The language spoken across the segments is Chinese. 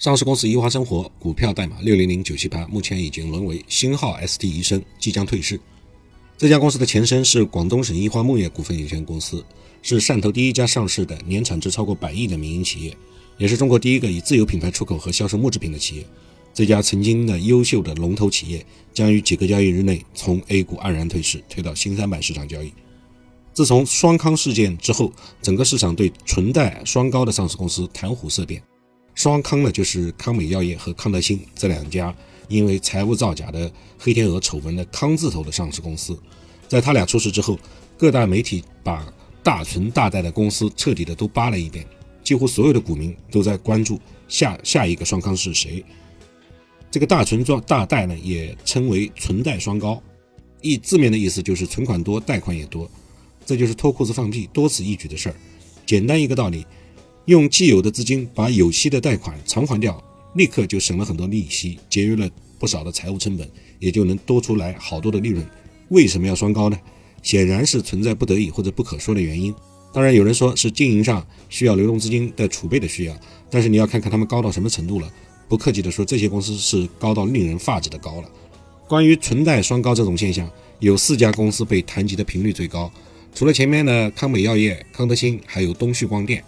上市公司宜华生活股票代码六零零九七八，目前已经沦为星号 ST 宜生，即将退市。这家公司的前身是广东省宜华木业股份有限公司，是汕头第一家上市的年产值超过百亿的民营企业，也是中国第一个以自有品牌出口和销售木制品的企业。这家曾经的优秀的龙头企业，将于几个交易日内从 A 股黯然退市，退到新三板市场交易。自从双康事件之后，整个市场对纯贷双高的上市公司谈虎色变。双康呢，就是康美药业和康德新这两家因为财务造假的黑天鹅丑闻的康字头的上市公司。在他俩出事之后，各大媒体把大存大贷的公司彻底的都扒了一遍，几乎所有的股民都在关注下下一个双康是谁。这个大存状大贷呢，也称为存贷双高，意字面的意思就是存款多，贷款也多，这就是脱裤子放屁，多此一举的事儿。简单一个道理。用既有的资金把有息的贷款偿还掉，立刻就省了很多利息，节约了不少的财务成本，也就能多出来好多的利润。为什么要双高呢？显然是存在不得已或者不可说的原因。当然，有人说是经营上需要流动资金的储备的需要，但是你要看看他们高到什么程度了。不客气地说，这些公司是高到令人发指的高了。关于存贷双高这种现象，有四家公司被谈及的频率最高，除了前面的康美药业、康德新，还有东旭光电。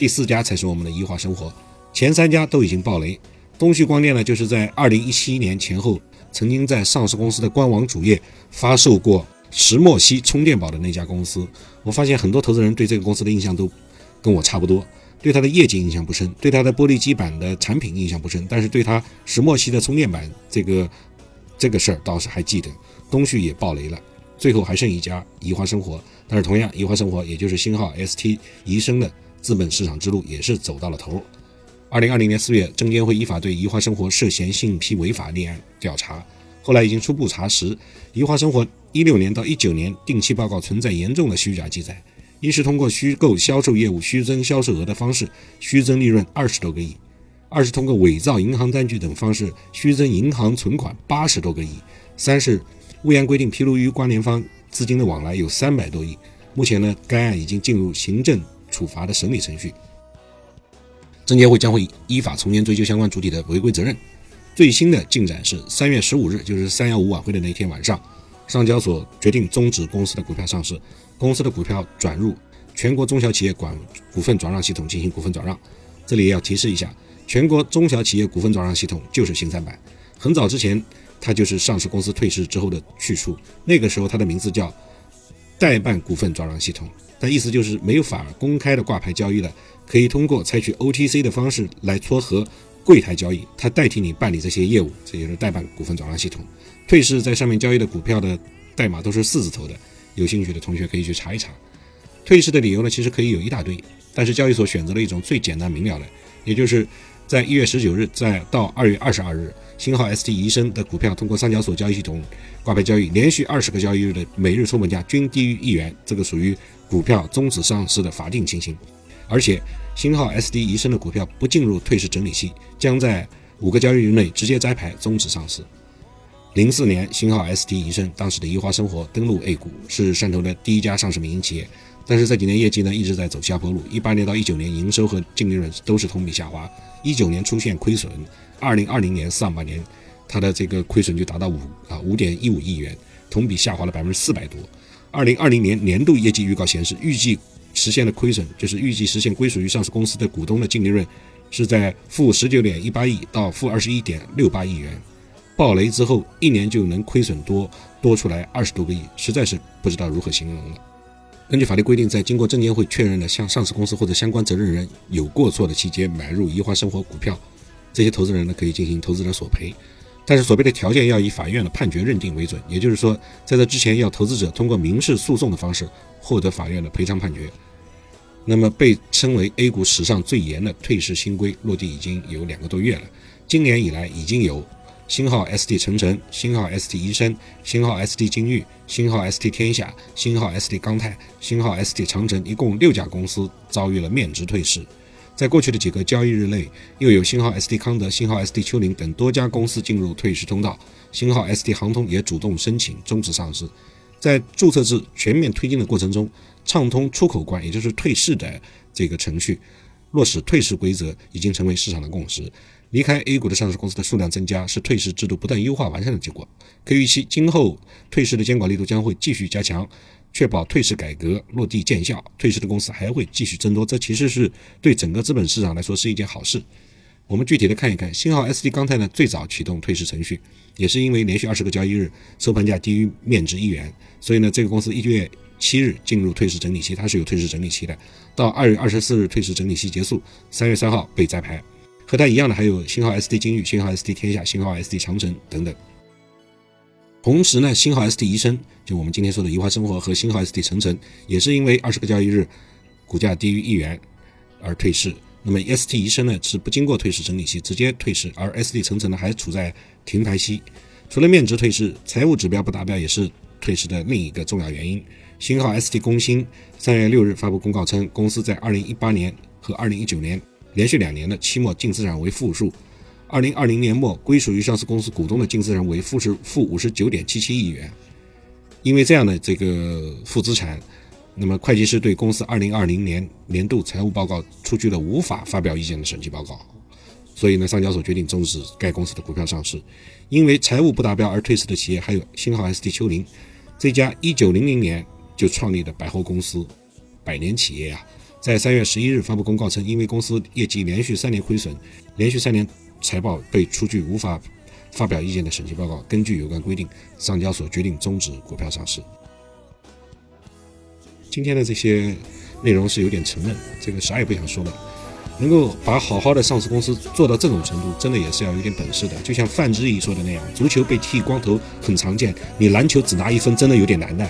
第四家才是我们的宜华生活，前三家都已经爆雷。东旭光电呢，就是在二零一七年前后，曾经在上市公司的官网主页发售过石墨烯充电宝的那家公司。我发现很多投资人对这个公司的印象都跟我差不多，对它的业绩印象不深，对它的玻璃基板的产品印象不深，但是对它石墨烯的充电板这个这个事儿倒是还记得。东旭也爆雷了，最后还剩一家宜华生活，但是同样宜华生活也就是星号 ST 宜生的。资本市场之路也是走到了头。二零二零年四月，证监会依法对宜华生活涉嫌信披违法立案调查，后来已经初步查实，宜华生活一六年到一九年定期报告存在严重的虚假记载，一是通过虚构销售业务虚增销售额的方式虚增利润二十多个亿，二是通过伪造银行单据等方式虚增银行存款八十多个亿，三是未按规定披露于关联方资金的往来有三百多亿。目前呢，该案已经进入行政。处罚的审理程序，证监会将会依法从严追究相关主体的违规责任。最新的进展是，三月十五日，就是三幺五晚会的那一天晚上，上交所决定终止公司的股票上市，公司的股票转入全国中小企业管股份转让系统进行股份转让。这里也要提示一下，全国中小企业股份转让系统就是新三板，很早之前它就是上市公司退市之后的去处，那个时候它的名字叫代办股份转让系统。但意思就是没有法公开的挂牌交易了，可以通过采取 OTC 的方式来撮合柜台交易，它代替你办理这些业务，这就是代办股份转让系统。退市在上面交易的股票的代码都是四字头的，有兴趣的同学可以去查一查。退市的理由呢，其实可以有一大堆，但是交易所选择了一种最简单明了的，也就是在一月十九日再到二月二十二日，星号 ST 宜生的股票通过上交所交易系统挂牌交易，连续二十个交易日的每日收盘价均低于一元，这个属于。股票终止上市的法定情形，而且星号 SD 宜生的股票不进入退市整理期，将在五个交易日内直接摘牌终止上市。零四年，星号 S D 宜生当时的宜华生活登陆 A 股，是汕头的第一家上市民营企业，但是这几年业绩呢一直在走下坡路。一八年到一九年，营收和净利润都是同比下滑，一九年出现亏损，二零二零年上半年它的这个亏损就达到五啊五点一五亿元，同比下滑了百分之四百多。二零二零年年度业绩预告显示，预计实现的亏损，就是预计实现归属于上市公司的股东的净利润，是在负十九点一八亿到负二十一点六八亿元。暴雷之后，一年就能亏损多多出来二十多个亿，实在是不知道如何形容了。根据法律规定，在经过证监会确认的向上市公司或者相关责任人有过错的期间买入宜华生活股票，这些投资人呢可以进行投资者索赔。但是，所谓的条件要以法院的判决认定为准，也就是说，在这之前，要投资者通过民事诉讼的方式获得法院的赔偿判决。那么，被称为 A 股史上最严的退市新规落地已经有两个多月了。今年以来，已经有星号 ST 成城、星号 ST 医生、星号 ST 金域、星号 ST 天下、星号 ST 钢泰、星号 ST 长城，一共六家公司遭遇了面值退市。在过去的几个交易日内，又有新号 ST 康德、新号 ST 丘陵等多家公司进入退市通道，新号 ST 航通也主动申请终止上市。在注册制全面推进的过程中，畅通出口关，也就是退市的这个程序，落实退市规则已经成为市场的共识。离开 A 股的上市公司的数量增加，是退市制度不断优化完善的结果。可预期，今后退市的监管力度将会继续加强，确保退市改革落地见效。退市的公司还会继续增多，这其实是对整个资本市场来说是一件好事。我们具体的看一看，新号 SD 钢泰呢最早启动退市程序，也是因为连续二十个交易日收盘价低于面值一元，所以呢这个公司一月七日进入退市整理期，它是有退市整理期的，到二月二十四日退市整理期结束，三月三号被摘牌。和它一样的还有新号 ST 金域、新号 ST 天下、新号 ST 长城等等。同时呢，新号 ST 宜生，就我们今天说的宜华生活和新号 ST 长城，也是因为二十个交易日股价低于一元而退市。那么 ST 宜生呢是不经过退市整理期直接退市，而 ST 长城呢还处在停牌期。除了面值退市，财务指标不达标也是退市的另一个重要原因。新号 ST 工薪三月六日发布公告称，公司在二零一八年和二零一九年。连续两年的期末净资产为负数，二零二零年末归属于上市公司股东的净资产为负是负五十九点七七亿元。因为这样的这个负资产，那么会计师对公司二零二零年年度财务报告出具了无法发表意见的审计报告，所以呢，上交所决定终止该公司的股票上市。因为财务不达标而退市的企业还有新号 ST 秋林这家一九零零年就创立的百货公司，百年企业啊。在三月十一日发布公告称，因为公司业绩连续三年亏损，连续三年财报被出具无法发表意见的审计报告，根据有关规定，上交所决定终止股票上市。今天的这些内容是有点沉闷，这个啥也不想说了。能够把好好的上市公司做到这种程度，真的也是要有点本事的。就像范志毅说的那样，足球被剃光头很常见，你篮球只拿一分，真的有点难的。